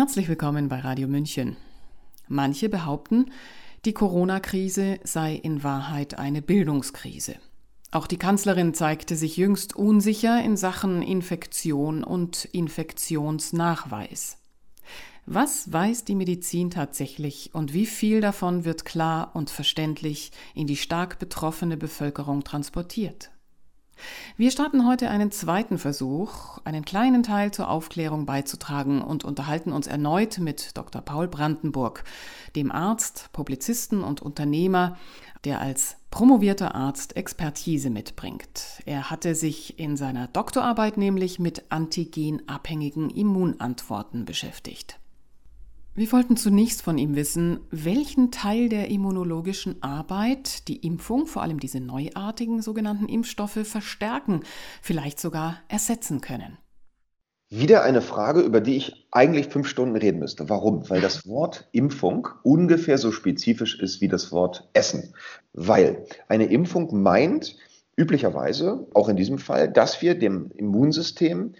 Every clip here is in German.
Herzlich willkommen bei Radio München. Manche behaupten, die Corona-Krise sei in Wahrheit eine Bildungskrise. Auch die Kanzlerin zeigte sich jüngst unsicher in Sachen Infektion und Infektionsnachweis. Was weiß die Medizin tatsächlich und wie viel davon wird klar und verständlich in die stark betroffene Bevölkerung transportiert? Wir starten heute einen zweiten Versuch, einen kleinen Teil zur Aufklärung beizutragen und unterhalten uns erneut mit Dr. Paul Brandenburg, dem Arzt, Publizisten und Unternehmer, der als promovierter Arzt Expertise mitbringt. Er hatte sich in seiner Doktorarbeit nämlich mit antigenabhängigen Immunantworten beschäftigt. Wir wollten zunächst von ihm wissen, welchen Teil der immunologischen Arbeit die Impfung, vor allem diese neuartigen sogenannten Impfstoffe, verstärken, vielleicht sogar ersetzen können. Wieder eine Frage, über die ich eigentlich fünf Stunden reden müsste. Warum? Weil das Wort Impfung ungefähr so spezifisch ist wie das Wort Essen. Weil eine Impfung meint üblicherweise, auch in diesem Fall, dass wir dem Immunsystem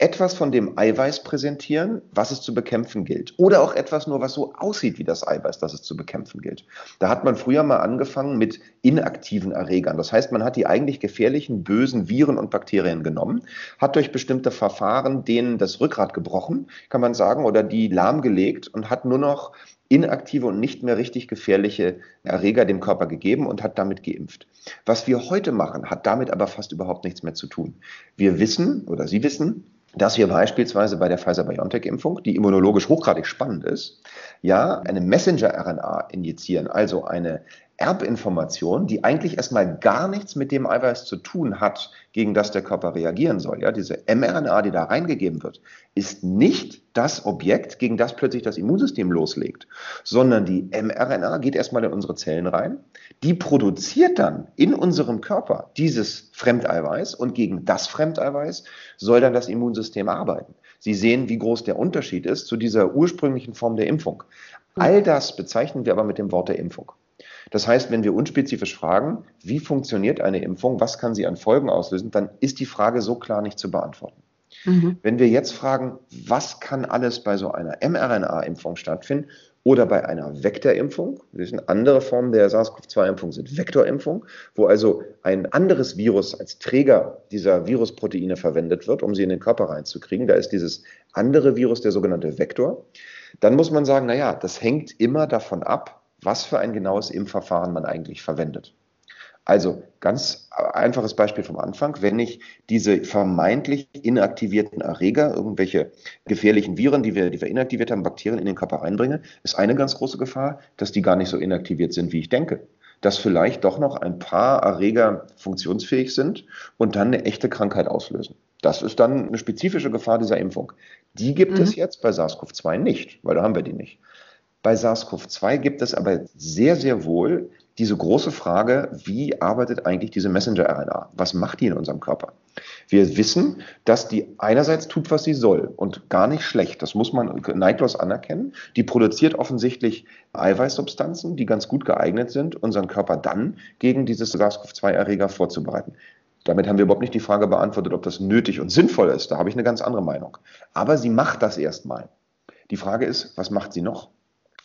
etwas von dem Eiweiß präsentieren, was es zu bekämpfen gilt. Oder auch etwas nur, was so aussieht wie das Eiweiß, das es zu bekämpfen gilt. Da hat man früher mal angefangen mit inaktiven Erregern. Das heißt, man hat die eigentlich gefährlichen, bösen Viren und Bakterien genommen, hat durch bestimmte Verfahren denen das Rückgrat gebrochen, kann man sagen, oder die lahmgelegt und hat nur noch inaktive und nicht mehr richtig gefährliche Erreger dem Körper gegeben und hat damit geimpft. Was wir heute machen, hat damit aber fast überhaupt nichts mehr zu tun. Wir wissen oder Sie wissen, dass wir beispielsweise bei der Pfizer-BioNTech-Impfung, die immunologisch hochgradig spannend ist, ja eine Messenger-RNA injizieren, also eine Erbinformation, die eigentlich erstmal gar nichts mit dem Eiweiß zu tun hat, gegen das der Körper reagieren soll. Ja, diese mRNA, die da reingegeben wird, ist nicht das Objekt, gegen das plötzlich das Immunsystem loslegt, sondern die mRNA geht erstmal in unsere Zellen rein, die produziert dann in unserem Körper dieses Fremdeiweiß und gegen das Fremdeiweiß soll dann das Immunsystem arbeiten. Sie sehen, wie groß der Unterschied ist zu dieser ursprünglichen Form der Impfung. All das bezeichnen wir aber mit dem Wort der Impfung. Das heißt, wenn wir unspezifisch fragen, wie funktioniert eine Impfung, was kann sie an Folgen auslösen, dann ist die Frage so klar nicht zu beantworten. Mhm. Wenn wir jetzt fragen, was kann alles bei so einer mRNA-Impfung stattfinden oder bei einer Vektorimpfung, das sind andere Formen der SARS-CoV-2-Impfung, sind Vektorimpfung, wo also ein anderes Virus als Träger dieser Virusproteine verwendet wird, um sie in den Körper reinzukriegen. Da ist dieses andere Virus der sogenannte Vektor. Dann muss man sagen, naja, das hängt immer davon ab, was für ein genaues Impfverfahren man eigentlich verwendet. Also ganz einfaches Beispiel vom Anfang. Wenn ich diese vermeintlich inaktivierten Erreger, irgendwelche gefährlichen Viren, die wir, die wir inaktiviert haben, Bakterien in den Körper reinbringe, ist eine ganz große Gefahr, dass die gar nicht so inaktiviert sind, wie ich denke. Dass vielleicht doch noch ein paar Erreger funktionsfähig sind und dann eine echte Krankheit auslösen. Das ist dann eine spezifische Gefahr dieser Impfung. Die gibt mhm. es jetzt bei SARS-CoV-2 nicht, weil da haben wir die nicht. Bei SARS-CoV-2 gibt es aber sehr, sehr wohl diese große Frage, wie arbeitet eigentlich diese Messenger-RNA? Was macht die in unserem Körper? Wir wissen, dass die einerseits tut, was sie soll und gar nicht schlecht. Das muss man neidlos anerkennen. Die produziert offensichtlich Eiweißsubstanzen, die ganz gut geeignet sind, unseren Körper dann gegen dieses SARS-CoV-2-Erreger vorzubereiten. Damit haben wir überhaupt nicht die Frage beantwortet, ob das nötig und sinnvoll ist. Da habe ich eine ganz andere Meinung. Aber sie macht das erstmal. Die Frage ist, was macht sie noch?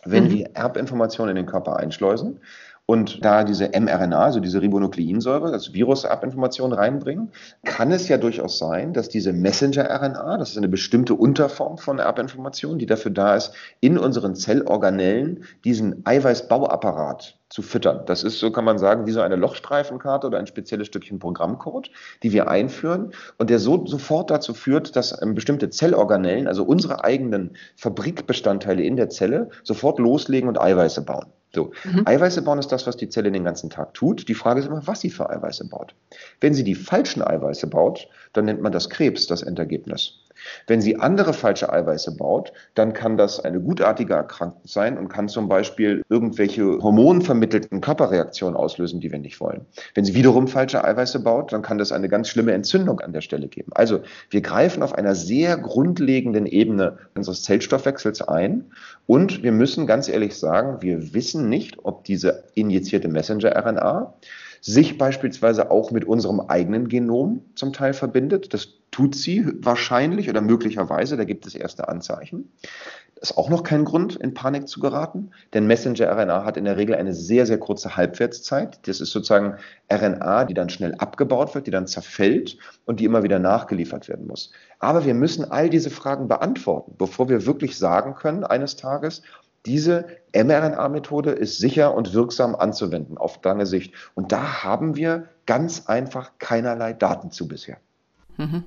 Wenn mhm. wir Erbinformationen in den Körper einschleusen und da diese mRNA, also diese Ribonukleinsäure, das Virus-Erbinformation reinbringen, kann es ja durchaus sein, dass diese Messenger-RNA, das ist eine bestimmte Unterform von Erbinformation, die dafür da ist, in unseren Zellorganellen diesen Eiweißbauapparat zu füttern. Das ist, so kann man sagen, wie so eine Lochstreifenkarte oder ein spezielles Stückchen Programmcode, die wir einführen und der so sofort dazu führt, dass ähm, bestimmte Zellorganellen, also unsere eigenen Fabrikbestandteile in der Zelle, sofort loslegen und Eiweiße bauen. So, mhm. Eiweiße bauen ist das, was die Zelle den ganzen Tag tut. Die Frage ist immer, was sie für Eiweiße baut. Wenn sie die falschen Eiweiße baut, dann nennt man das Krebs, das Endergebnis. Wenn sie andere falsche Eiweiße baut, dann kann das eine gutartige Erkrankung sein und kann zum Beispiel irgendwelche hormonvermittelten Körperreaktionen auslösen, die wir nicht wollen. Wenn sie wiederum falsche Eiweiße baut, dann kann das eine ganz schlimme Entzündung an der Stelle geben. Also wir greifen auf einer sehr grundlegenden Ebene unseres Zellstoffwechsels ein und wir müssen ganz ehrlich sagen, wir wissen nicht, ob diese injizierte Messenger-RNA sich beispielsweise auch mit unserem eigenen Genom zum Teil verbindet. Das tut sie wahrscheinlich oder möglicherweise, da gibt es erste Anzeichen. ist auch noch kein Grund, in Panik zu geraten, denn Messenger-RNA hat in der Regel eine sehr, sehr kurze Halbwertszeit. Das ist sozusagen RNA, die dann schnell abgebaut wird, die dann zerfällt und die immer wieder nachgeliefert werden muss. Aber wir müssen all diese Fragen beantworten, bevor wir wirklich sagen können eines Tages, diese mRNA-Methode ist sicher und wirksam anzuwenden auf lange Sicht. Und da haben wir ganz einfach keinerlei Daten zu bisher. Mhm.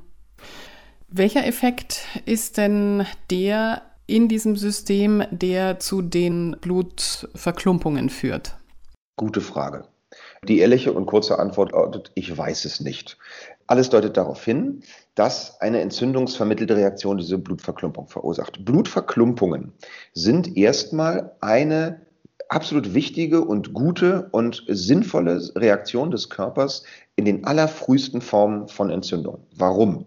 Welcher Effekt ist denn der in diesem System, der zu den Blutverklumpungen führt? Gute Frage. Die ehrliche und kurze Antwort lautet, ich weiß es nicht. Alles deutet darauf hin, dass eine entzündungsvermittelte Reaktion diese Blutverklumpung verursacht. Blutverklumpungen sind erstmal eine absolut wichtige und gute und sinnvolle Reaktion des Körpers in den allerfrühesten Formen von Entzündung. Warum?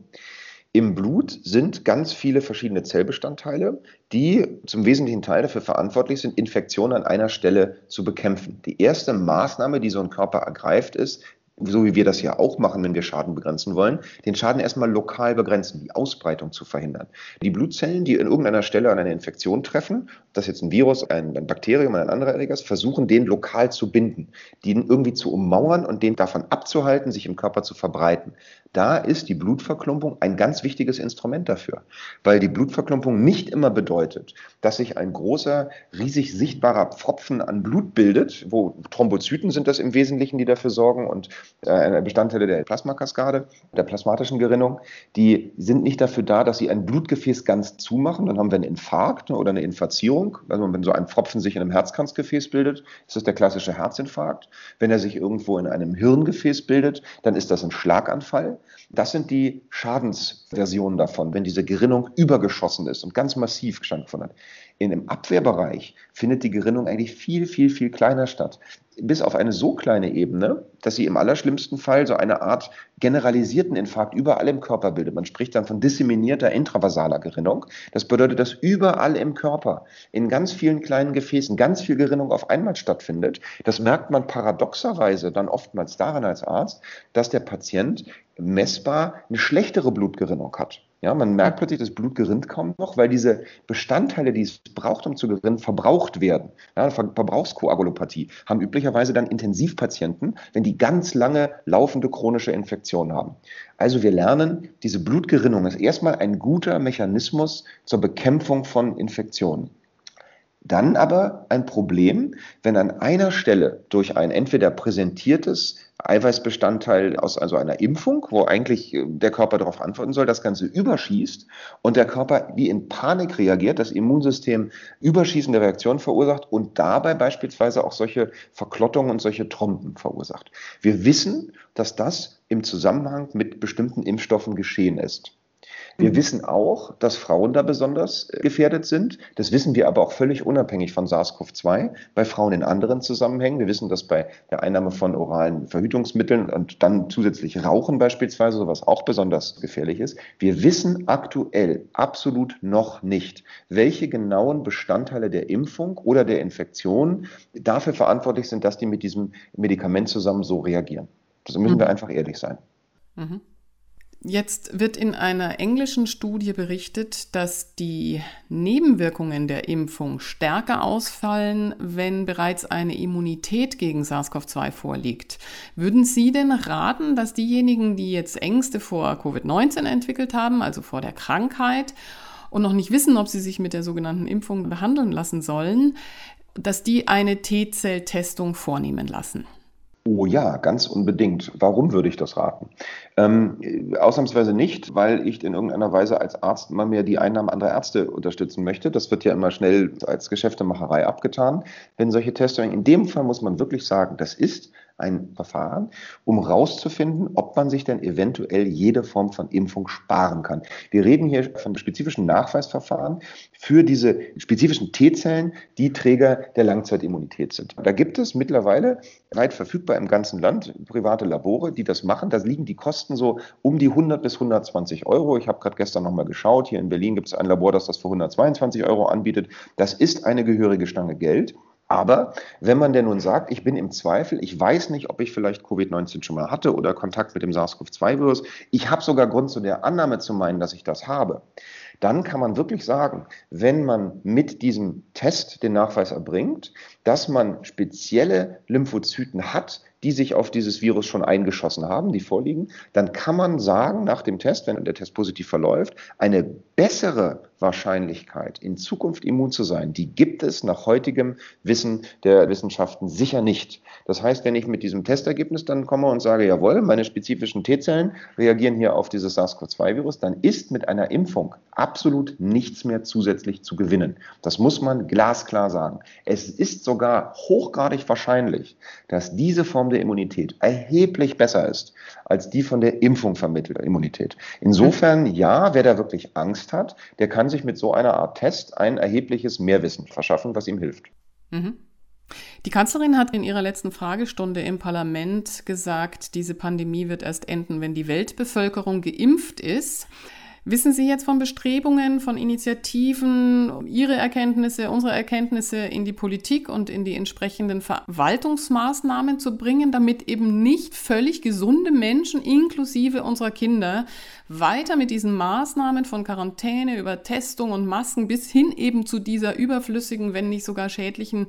Im Blut sind ganz viele verschiedene Zellbestandteile, die zum wesentlichen Teil dafür verantwortlich sind, Infektionen an einer Stelle zu bekämpfen. Die erste Maßnahme, die so ein Körper ergreift, ist, so wie wir das ja auch machen, wenn wir Schaden begrenzen wollen, den Schaden erstmal lokal begrenzen, die Ausbreitung zu verhindern. Die Blutzellen, die in irgendeiner Stelle an eine Infektion treffen, das jetzt ein Virus, ein, ein Bakterium, ein anderer Erreger ist, versuchen den lokal zu binden, den irgendwie zu ummauern und den davon abzuhalten, sich im Körper zu verbreiten. Da ist die Blutverklumpung ein ganz wichtiges Instrument dafür, weil die Blutverklumpung nicht immer bedeutet, dass sich ein großer, riesig sichtbarer Pfropfen an Blut bildet, wo Thrombozyten sind das im Wesentlichen, die dafür sorgen und äh, Bestandteile der Plasmakaskade, der plasmatischen Gerinnung, die sind nicht dafür da, dass sie ein Blutgefäß ganz zumachen, dann haben wir einen Infarkt oder eine Infazierung, also wenn so ein Pfropfen sich in einem Herzkranzgefäß bildet, ist das der klassische Herzinfarkt. Wenn er sich irgendwo in einem Hirngefäß bildet, dann ist das ein Schlaganfall. Das sind die Schadensversionen davon, wenn diese Gerinnung übergeschossen ist und ganz massiv stattgefunden hat. In dem Abwehrbereich findet die Gerinnung eigentlich viel, viel, viel kleiner statt. Bis auf eine so kleine Ebene, dass sie im allerschlimmsten Fall so eine Art generalisierten Infarkt überall im Körper bildet. Man spricht dann von disseminierter intravasaler Gerinnung. Das bedeutet, dass überall im Körper, in ganz vielen kleinen Gefäßen, ganz viel Gerinnung auf einmal stattfindet. Das merkt man paradoxerweise dann oftmals daran als Arzt, dass der Patient messbar eine schlechtere Blutgerinnung hat. Ja, man merkt plötzlich, das Blut gerinnt kaum noch, weil diese Bestandteile, die es braucht, um zu gerinnen, verbraucht werden. Ja, Verbrauchskoagulopathie haben üblicherweise dann Intensivpatienten, wenn die ganz lange laufende chronische Infektion haben. Also wir lernen, diese Blutgerinnung ist erstmal ein guter Mechanismus zur Bekämpfung von Infektionen. Dann aber ein Problem, wenn an einer Stelle durch ein entweder präsentiertes Eiweißbestandteil aus also einer Impfung, wo eigentlich äh, der Körper darauf antworten soll, das Ganze überschießt und der Körper wie in Panik reagiert, das Immunsystem überschießende Reaktionen verursacht und dabei beispielsweise auch solche Verklottungen und solche Trompen verursacht. Wir wissen, dass das im Zusammenhang mit bestimmten Impfstoffen geschehen ist. Wir mhm. wissen auch, dass Frauen da besonders äh, gefährdet sind. Das wissen wir aber auch völlig unabhängig von SARS-CoV-2 bei Frauen in anderen Zusammenhängen. Wir wissen, dass bei der Einnahme von oralen Verhütungsmitteln und dann zusätzlich Rauchen beispielsweise sowas auch besonders gefährlich ist. Wir wissen aktuell absolut noch nicht, welche genauen Bestandteile der Impfung oder der Infektion dafür verantwortlich sind, dass die mit diesem Medikament zusammen so reagieren. Das müssen mhm. wir einfach ehrlich sein. Mhm. Jetzt wird in einer englischen Studie berichtet, dass die Nebenwirkungen der Impfung stärker ausfallen, wenn bereits eine Immunität gegen SARS-CoV-2 vorliegt. Würden Sie denn raten, dass diejenigen, die jetzt Ängste vor Covid-19 entwickelt haben, also vor der Krankheit, und noch nicht wissen, ob sie sich mit der sogenannten Impfung behandeln lassen sollen, dass die eine T-Zell-Testung vornehmen lassen? Oh ja, ganz unbedingt. Warum würde ich das raten? Ähm, ausnahmsweise nicht, weil ich in irgendeiner Weise als Arzt immer mehr die Einnahmen anderer Ärzte unterstützen möchte. Das wird ja immer schnell als Geschäftemacherei abgetan, wenn solche Testungen. In dem Fall muss man wirklich sagen, das ist ein Verfahren, um herauszufinden, ob man sich denn eventuell jede Form von Impfung sparen kann. Wir reden hier von spezifischen Nachweisverfahren für diese spezifischen T-Zellen, die Träger der Langzeitimmunität sind. Da gibt es mittlerweile weit verfügbar im ganzen Land private Labore, die das machen. Da liegen die Kosten so um die 100 bis 120 Euro. Ich habe gerade gestern nochmal geschaut. Hier in Berlin gibt es ein Labor, das das für 122 Euro anbietet. Das ist eine gehörige Stange Geld. Aber wenn man denn nun sagt, ich bin im Zweifel, ich weiß nicht, ob ich vielleicht Covid-19 schon mal hatte oder Kontakt mit dem SARS-CoV-2-Virus, ich habe sogar Grund zu der Annahme zu meinen, dass ich das habe, dann kann man wirklich sagen, wenn man mit diesem Test den Nachweis erbringt, dass man spezielle Lymphozyten hat, die sich auf dieses Virus schon eingeschossen haben, die vorliegen, dann kann man sagen, nach dem Test, wenn der Test positiv verläuft, eine bessere Wahrscheinlichkeit, in Zukunft immun zu sein, die gibt es nach heutigem Wissen der Wissenschaften sicher nicht. Das heißt, wenn ich mit diesem Testergebnis dann komme und sage, jawohl, meine spezifischen T-Zellen reagieren hier auf dieses SARS-CoV-2-Virus, dann ist mit einer Impfung absolut nichts mehr zusätzlich zu gewinnen. Das muss man glasklar sagen. Es ist sogar hochgradig wahrscheinlich, dass diese Form der Immunität erheblich besser ist als die von der Impfung vermittelte Immunität. Insofern, ja, wer da wirklich Angst hat, der kann sich mit so einer Art Test ein erhebliches Mehrwissen verschaffen, was ihm hilft. Mhm. Die Kanzlerin hat in ihrer letzten Fragestunde im Parlament gesagt, diese Pandemie wird erst enden, wenn die Weltbevölkerung geimpft ist. Wissen Sie jetzt von Bestrebungen, von Initiativen, Ihre Erkenntnisse, unsere Erkenntnisse in die Politik und in die entsprechenden Verwaltungsmaßnahmen zu bringen, damit eben nicht völlig gesunde Menschen inklusive unserer Kinder weiter mit diesen Maßnahmen von Quarantäne über Testung und Masken bis hin eben zu dieser überflüssigen, wenn nicht sogar schädlichen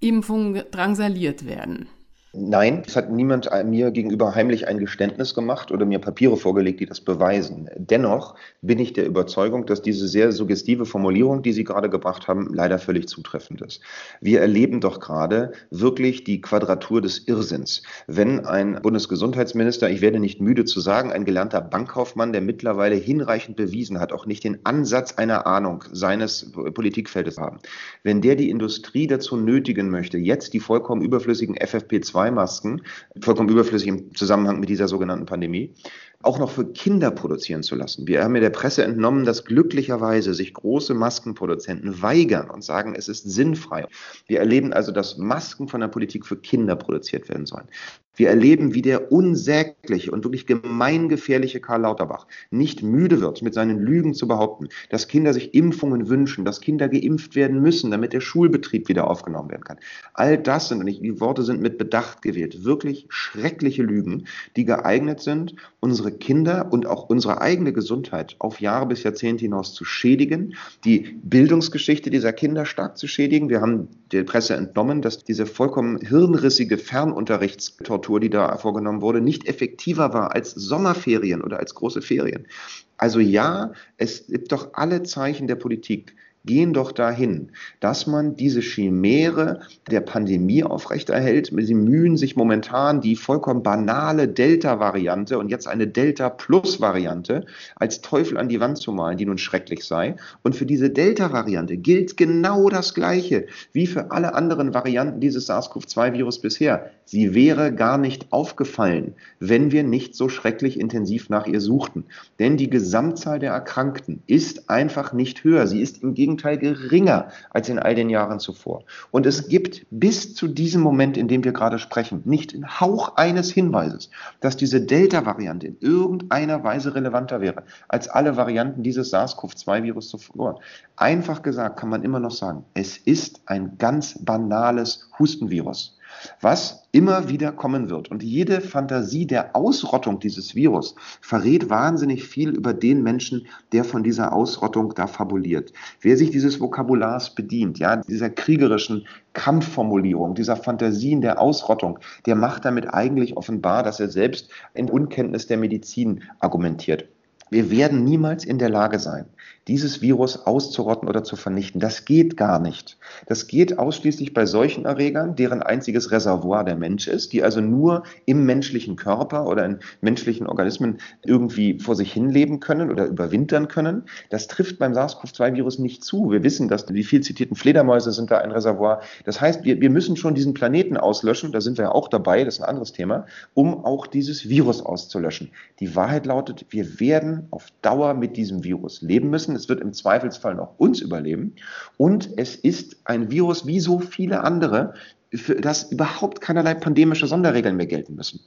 Impfung drangsaliert werden? Nein, es hat niemand mir gegenüber heimlich ein Geständnis gemacht oder mir Papiere vorgelegt, die das beweisen. Dennoch bin ich der Überzeugung, dass diese sehr suggestive Formulierung, die Sie gerade gebracht haben, leider völlig zutreffend ist. Wir erleben doch gerade wirklich die Quadratur des Irrsinns. Wenn ein Bundesgesundheitsminister, ich werde nicht müde zu sagen, ein gelernter Bankkaufmann, der mittlerweile hinreichend bewiesen hat, auch nicht den Ansatz einer Ahnung seines Politikfeldes haben, wenn der die Industrie dazu nötigen möchte, jetzt die vollkommen überflüssigen FFP2 FFP2-Masken, vollkommen überflüssig im Zusammenhang mit dieser sogenannten Pandemie, auch noch für Kinder produzieren zu lassen. Wir haben ja der Presse entnommen, dass glücklicherweise sich große Maskenproduzenten weigern und sagen, es ist sinnfrei. Wir erleben also, dass Masken von der Politik für Kinder produziert werden sollen. Wir erleben, wie der unsägliche und wirklich gemeingefährliche Karl Lauterbach nicht müde wird, mit seinen Lügen zu behaupten, dass Kinder sich Impfungen wünschen, dass Kinder geimpft werden müssen, damit der Schulbetrieb wieder aufgenommen werden kann. All das sind, und die Worte sind mit Bedacht gewählt, wirklich schreckliche Lügen, die geeignet sind, unsere Kinder und auch unsere eigene Gesundheit auf Jahre bis Jahrzehnte hinaus zu schädigen, die Bildungsgeschichte dieser Kinder stark zu schädigen. Wir haben der Presse entnommen, dass diese vollkommen hirnrissige Fernunterrichtstortur, die da vorgenommen wurde, nicht effektiver war als Sommerferien oder als große Ferien. Also ja, es gibt doch alle Zeichen der Politik, gehen doch dahin, dass man diese Chimäre der Pandemie aufrechterhält. Sie mühen sich momentan die vollkommen banale Delta-Variante und jetzt eine Delta-Plus-Variante als Teufel an die Wand zu malen, die nun schrecklich sei. Und für diese Delta-Variante gilt genau das Gleiche wie für alle anderen Varianten dieses SARS-CoV-2-Virus bisher. Sie wäre gar nicht aufgefallen, wenn wir nicht so schrecklich intensiv nach ihr suchten. Denn die Gesamtzahl der Erkrankten ist einfach nicht höher. Sie ist im Gegenteil Gegenteil geringer als in all den Jahren zuvor. Und es gibt bis zu diesem Moment, in dem wir gerade sprechen, nicht den Hauch eines Hinweises, dass diese Delta-Variante in irgendeiner Weise relevanter wäre als alle Varianten dieses SARS-CoV-2-Virus zuvor. Einfach gesagt kann man immer noch sagen, es ist ein ganz banales Hustenvirus was immer wieder kommen wird. Und jede Fantasie der Ausrottung dieses Virus verrät wahnsinnig viel über den Menschen, der von dieser Ausrottung da fabuliert. Wer sich dieses Vokabulars bedient, ja, dieser kriegerischen Kampfformulierung, dieser Fantasien der Ausrottung, der macht damit eigentlich offenbar, dass er selbst in Unkenntnis der Medizin argumentiert. Wir werden niemals in der Lage sein, dieses Virus auszurotten oder zu vernichten. Das geht gar nicht. Das geht ausschließlich bei solchen Erregern, deren einziges Reservoir der Mensch ist, die also nur im menschlichen Körper oder in menschlichen Organismen irgendwie vor sich hin leben können oder überwintern können. Das trifft beim SARS-CoV-2-Virus nicht zu. Wir wissen, dass die viel zitierten Fledermäuse sind da ein Reservoir. Das heißt, wir, wir müssen schon diesen Planeten auslöschen, da sind wir ja auch dabei, das ist ein anderes Thema, um auch dieses Virus auszulöschen. Die Wahrheit lautet, wir werden auf Dauer mit diesem Virus leben müssen. Es wird im Zweifelsfall noch uns überleben. Und es ist ein Virus wie so viele andere, für das überhaupt keinerlei pandemische Sonderregeln mehr gelten müssen.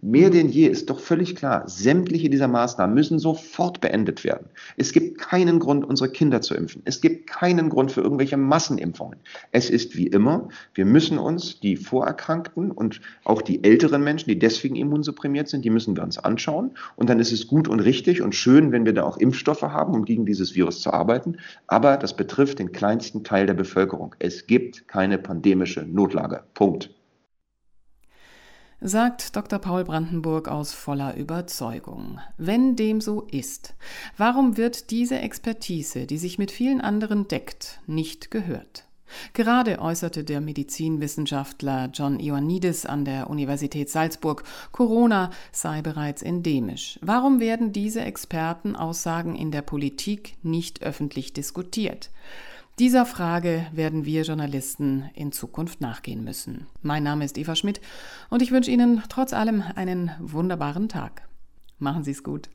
Mehr denn je ist doch völlig klar, sämtliche dieser Maßnahmen müssen sofort beendet werden. Es gibt keinen Grund, unsere Kinder zu impfen. Es gibt keinen Grund für irgendwelche Massenimpfungen. Es ist wie immer, wir müssen uns die Vorerkrankten und auch die älteren Menschen, die deswegen immunsupprimiert sind, die müssen wir uns anschauen. Und dann ist es gut und richtig und schön, wenn wir da auch Impfstoffe haben, um gegen dieses Virus zu arbeiten. Aber das betrifft den kleinsten Teil der Bevölkerung. Es gibt keine pandemische Notlage. Punkt sagt Dr. Paul Brandenburg aus voller Überzeugung. Wenn dem so ist, warum wird diese Expertise, die sich mit vielen anderen deckt, nicht gehört? Gerade äußerte der Medizinwissenschaftler John Ioannidis an der Universität Salzburg, Corona sei bereits endemisch. Warum werden diese Expertenaussagen in der Politik nicht öffentlich diskutiert? Dieser Frage werden wir Journalisten in Zukunft nachgehen müssen. Mein Name ist Eva Schmidt und ich wünsche Ihnen trotz allem einen wunderbaren Tag. Machen Sie es gut.